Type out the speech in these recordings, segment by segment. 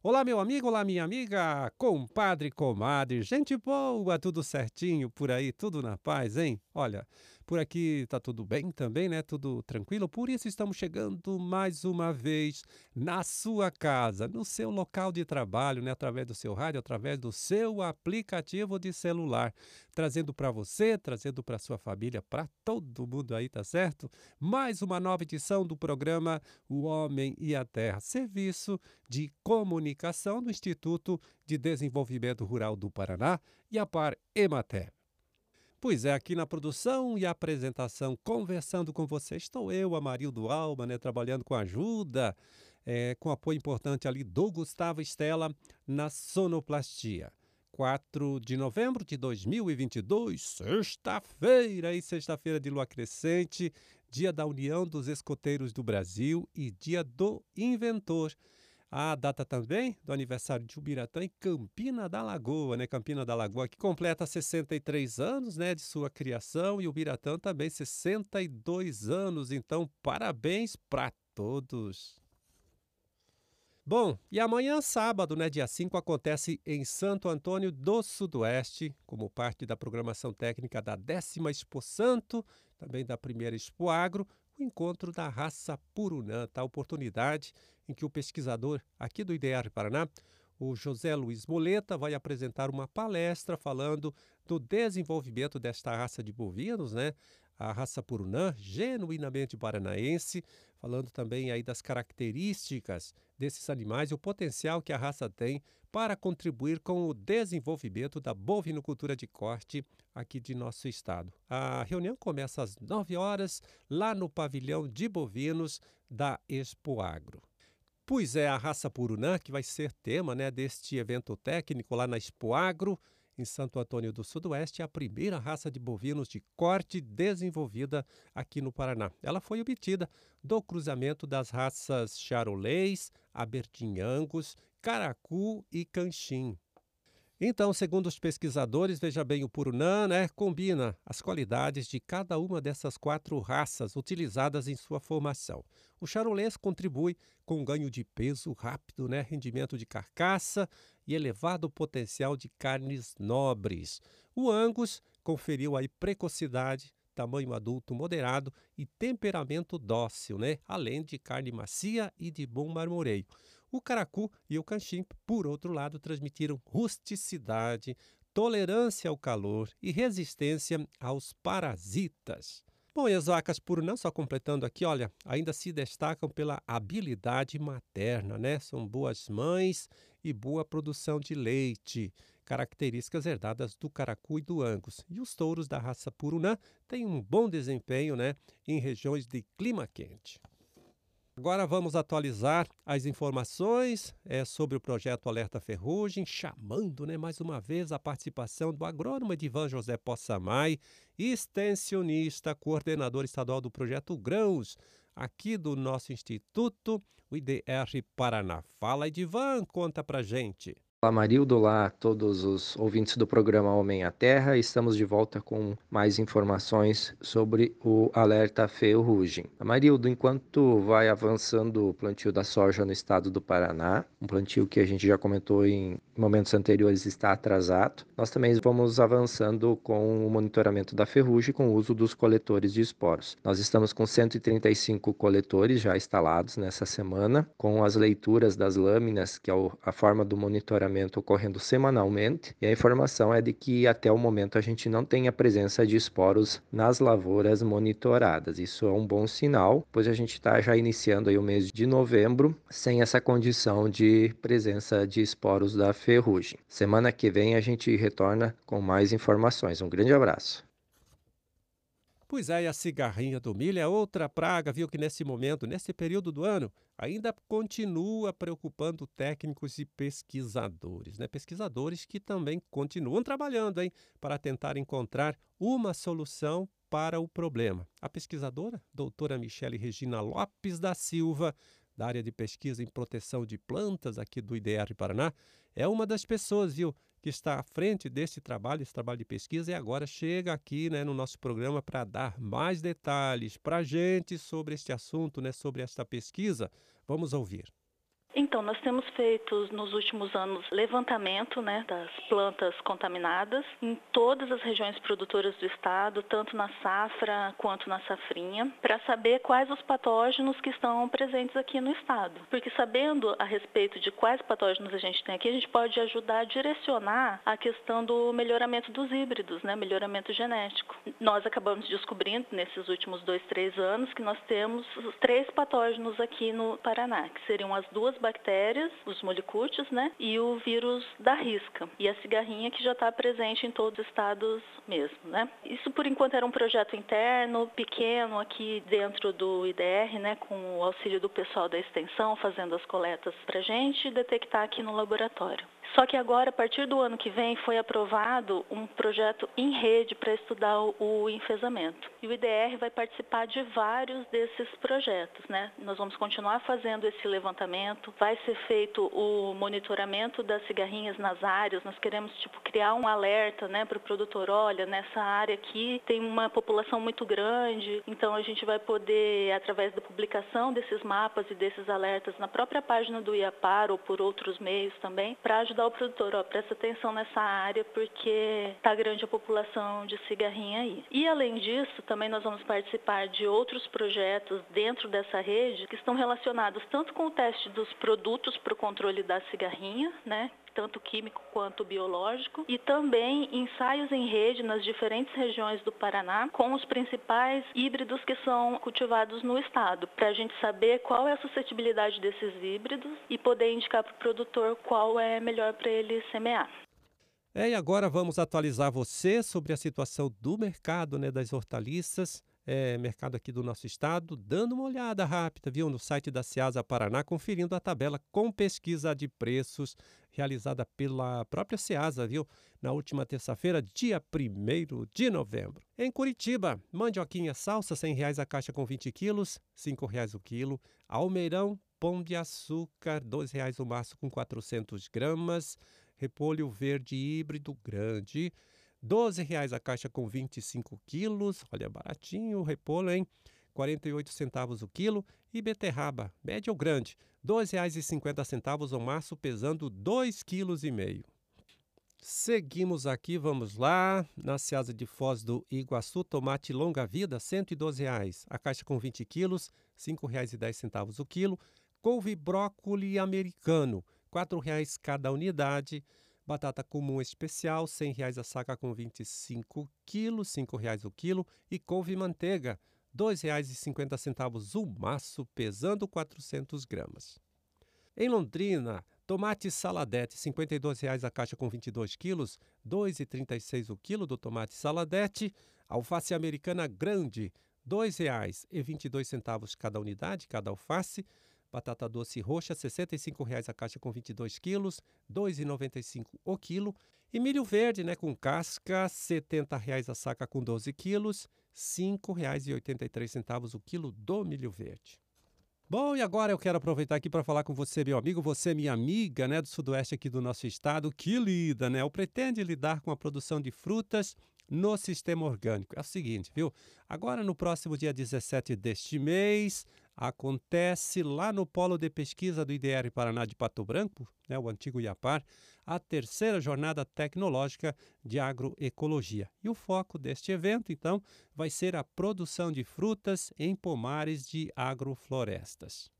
Olá, meu amigo, olá, minha amiga, compadre, comadre, gente boa, tudo certinho por aí, tudo na paz, hein? Olha, por aqui tá tudo bem também, né? Tudo tranquilo. Por isso estamos chegando mais uma vez na sua casa, no seu local de trabalho, né? Através do seu rádio, através do seu aplicativo de celular, trazendo para você, trazendo para sua família, para todo mundo aí, tá certo? Mais uma nova edição do programa O Homem e a Terra, serviço de comunicação do Instituto de Desenvolvimento Rural do Paraná e a Par Emater. Pois é, aqui na produção e apresentação, conversando com você, estou eu, Amarildo Alba, né, trabalhando com ajuda, é, com apoio importante ali do Gustavo Estela na sonoplastia. 4 de novembro de 2022, sexta-feira, e sexta-feira de lua crescente, dia da União dos Escoteiros do Brasil e dia do Inventor. A data também do aniversário de Ubiratã em Campina da Lagoa, né? Campina da Lagoa, que completa 63 anos, né, de sua criação, e Ubiratã também 62 anos. Então, parabéns para todos. Bom, e amanhã, sábado, né, dia 5, acontece em Santo Antônio do Sudoeste, como parte da programação técnica da décima Expo Santo, também da primeira Expo Agro, o encontro da raça Purunã, tá? oportunidade em que o pesquisador aqui do IDR Paraná, o José Luiz Moleta, vai apresentar uma palestra falando do desenvolvimento desta raça de bovinos, né? A raça Purunã, genuinamente paranaense, falando também aí das características desses animais e o potencial que a raça tem para contribuir com o desenvolvimento da bovinocultura de corte aqui de nosso estado. A reunião começa às 9 horas lá no pavilhão de bovinos da Expo Agro. Pois é, a raça Purunã, que vai ser tema né, deste evento técnico lá na Expo Agro, em Santo Antônio do Sudoeste, é a primeira raça de bovinos de corte desenvolvida aqui no Paraná. Ela foi obtida do cruzamento das raças Charolês, Abertin Angus, Caracu e Canchim. Então, segundo os pesquisadores, veja bem, o Purunã né, combina as qualidades de cada uma dessas quatro raças utilizadas em sua formação. O charolês contribui com ganho de peso rápido, né, rendimento de carcaça e elevado potencial de carnes nobres. O Angus conferiu aí precocidade, tamanho adulto moderado e temperamento dócil, né, além de carne macia e de bom marmoreio. O caracu e o canchim, por outro lado, transmitiram rusticidade, tolerância ao calor e resistência aos parasitas. Bom, e as vacas não só completando aqui, olha, ainda se destacam pela habilidade materna, né? São boas mães e boa produção de leite, características herdadas do caracu e do angus. E os touros da raça Purunã têm um bom desempenho, né, em regiões de clima quente. Agora vamos atualizar as informações é, sobre o projeto Alerta Ferrugem, chamando né, mais uma vez a participação do agrônomo Edivan José Possamay, extensionista, coordenador estadual do projeto Grãos, aqui do nosso instituto, o IDR Paraná. Fala, Edivan, conta pra gente. Olá Marildo, olá todos os ouvintes do programa Homem à Terra. Estamos de volta com mais informações sobre o alerta ferrugem. Marildo, enquanto vai avançando o plantio da soja no estado do Paraná, um plantio que a gente já comentou em momentos anteriores está atrasado, nós também vamos avançando com o monitoramento da ferrugem com o uso dos coletores de esporos. Nós estamos com 135 coletores já instalados nessa semana, com as leituras das lâminas, que é a forma do monitoramento ocorrendo semanalmente, e a informação é de que até o momento a gente não tem a presença de esporos nas lavouras monitoradas. Isso é um bom sinal, pois a gente está já iniciando aí o mês de novembro sem essa condição de presença de esporos da ferrugem. Semana que vem a gente retorna com mais informações. Um grande abraço. Pois é, e a cigarrinha do milho é outra praga, viu, que nesse momento, nesse período do ano, ainda continua preocupando técnicos e pesquisadores, né? Pesquisadores que também continuam trabalhando, hein, para tentar encontrar uma solução para o problema. A pesquisadora, doutora Michele Regina Lopes da Silva, da área de pesquisa em proteção de plantas aqui do IDR Paraná, é uma das pessoas, viu, que está à frente desse trabalho, esse trabalho de pesquisa, e agora chega aqui né, no nosso programa para dar mais detalhes para a gente sobre este assunto, né, sobre esta pesquisa. Vamos ouvir. Então, nós temos feito nos últimos anos levantamento né, das plantas contaminadas em todas as regiões produtoras do estado, tanto na safra quanto na safrinha, para saber quais os patógenos que estão presentes aqui no estado. Porque sabendo a respeito de quais patógenos a gente tem aqui, a gente pode ajudar a direcionar a questão do melhoramento dos híbridos, né, melhoramento genético. Nós acabamos descobrindo nesses últimos dois, três anos que nós temos os três patógenos aqui no Paraná, que seriam as duas bactérias, os molicútios, né? E o vírus da risca. E a cigarrinha que já está presente em todos os estados mesmo, né? Isso por enquanto era um projeto interno, pequeno aqui dentro do IDR, né? Com o auxílio do pessoal da extensão, fazendo as coletas para gente detectar aqui no laboratório. Só que agora, a partir do ano que vem, foi aprovado um projeto em rede para estudar o enfesamento. E o IDR vai participar de vários desses projetos, né? Nós vamos continuar fazendo esse levantamento, vai ser feito o monitoramento das cigarrinhas nas áreas, nós queremos, tipo, criar um alerta, né, para o produtor, olha, nessa área aqui tem uma população muito grande, então a gente vai poder, através da publicação desses mapas e desses alertas na própria página do IAPAR ou por outros meios também, para ajudar ajudar o produtor, ó, presta atenção nessa área porque está grande a população de cigarrinha aí. E além disso, também nós vamos participar de outros projetos dentro dessa rede que estão relacionados tanto com o teste dos produtos para o controle da cigarrinha, né, tanto químico quanto biológico, e também ensaios em rede nas diferentes regiões do Paraná com os principais híbridos que são cultivados no estado, para a gente saber qual é a suscetibilidade desses híbridos e poder indicar para o produtor qual é melhor para ele semear. É, e agora vamos atualizar você sobre a situação do mercado né, das hortaliças é, mercado aqui do nosso estado, dando uma olhada rápida, viu, no site da Ciasa Paraná, conferindo a tabela com pesquisa de preços realizada pela própria Ciasa, viu, na última terça-feira, dia 1 de novembro. Em Curitiba, mandioquinha salsa, R$ reais a caixa com 20 quilos, R$ reais o quilo. Almeirão, pão de açúcar, R$ reais o maço com 400 gramas. Repolho verde híbrido grande, 12 reais a caixa com 25 quilos, olha, baratinho o repolho, hein? 48 centavos o quilo. E beterraba, média ou grande, R$ 2,50 o maço, pesando 2,5 kg. Seguimos aqui, vamos lá. Na Seasa de Foz do Iguaçu, tomate longa vida, 112 reais. A caixa com 20 quilos, R$ 5,10 o quilo. Couve brócoli americano, R$ 4,00 cada unidade. Batata comum especial, R$ 100,00 a saca com 25 quilos, R$ 5,00 o quilo. E couve manteiga, R$ 2,50 o maço, pesando 400 gramas. Em Londrina, tomate saladete, R$ 52,00 a caixa com 22 quilos, R$ 2,36 o quilo do tomate saladete. Alface americana grande, R$ 2,22 cada unidade, cada alface. Batata doce roxa, R$ 65,00 a caixa com 22 quilos, R$ 2,95 o quilo. E milho verde, né, com casca, R$ 70,00 a saca com 12 quilos, R$ 5,83 o quilo do milho verde. Bom, e agora eu quero aproveitar aqui para falar com você, meu amigo, você, minha amiga, né, do sudoeste aqui do nosso estado, que lida, né, ou pretende lidar com a produção de frutas no sistema orgânico. É o seguinte, viu? Agora, no próximo dia 17 deste mês, acontece lá no Polo de Pesquisa do IDR Paraná de Pato Branco, né, o antigo IAPAR, a terceira jornada tecnológica de agroecologia. E o foco deste evento, então, vai ser a produção de frutas em pomares de agroflorestas.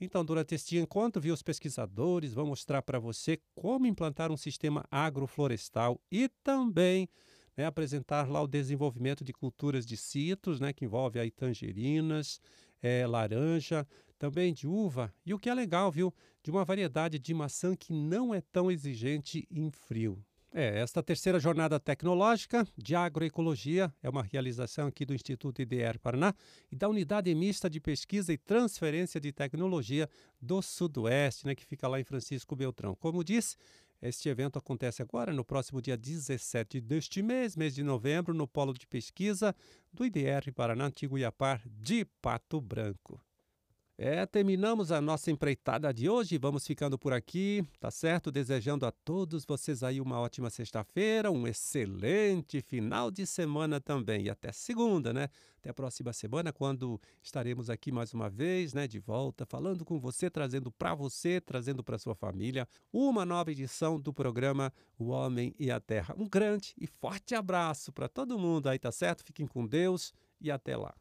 Então, durante este encontro, viu, os pesquisadores vão mostrar para você como implantar um sistema agroflorestal e também né, apresentar lá o desenvolvimento de culturas de citros, né, que envolve aí tangerinas, é, laranja, também de uva e o que é legal, viu, de uma variedade de maçã que não é tão exigente em frio. É, esta terceira jornada tecnológica de agroecologia é uma realização aqui do Instituto IDR Paraná e da Unidade Mista de Pesquisa e Transferência de Tecnologia do Sudoeste, né, que fica lá em Francisco Beltrão. Como disse, este evento acontece agora, no próximo dia 17 deste mês, mês de novembro, no Polo de Pesquisa do IDR Paraná Antigo Iapar de Pato Branco. É, terminamos a nossa empreitada de hoje. Vamos ficando por aqui, tá certo? Desejando a todos vocês aí uma ótima sexta-feira, um excelente final de semana também. E até segunda, né? Até a próxima semana, quando estaremos aqui mais uma vez, né? De volta, falando com você, trazendo para você, trazendo para sua família, uma nova edição do programa O Homem e a Terra. Um grande e forte abraço para todo mundo aí, tá certo? Fiquem com Deus e até lá.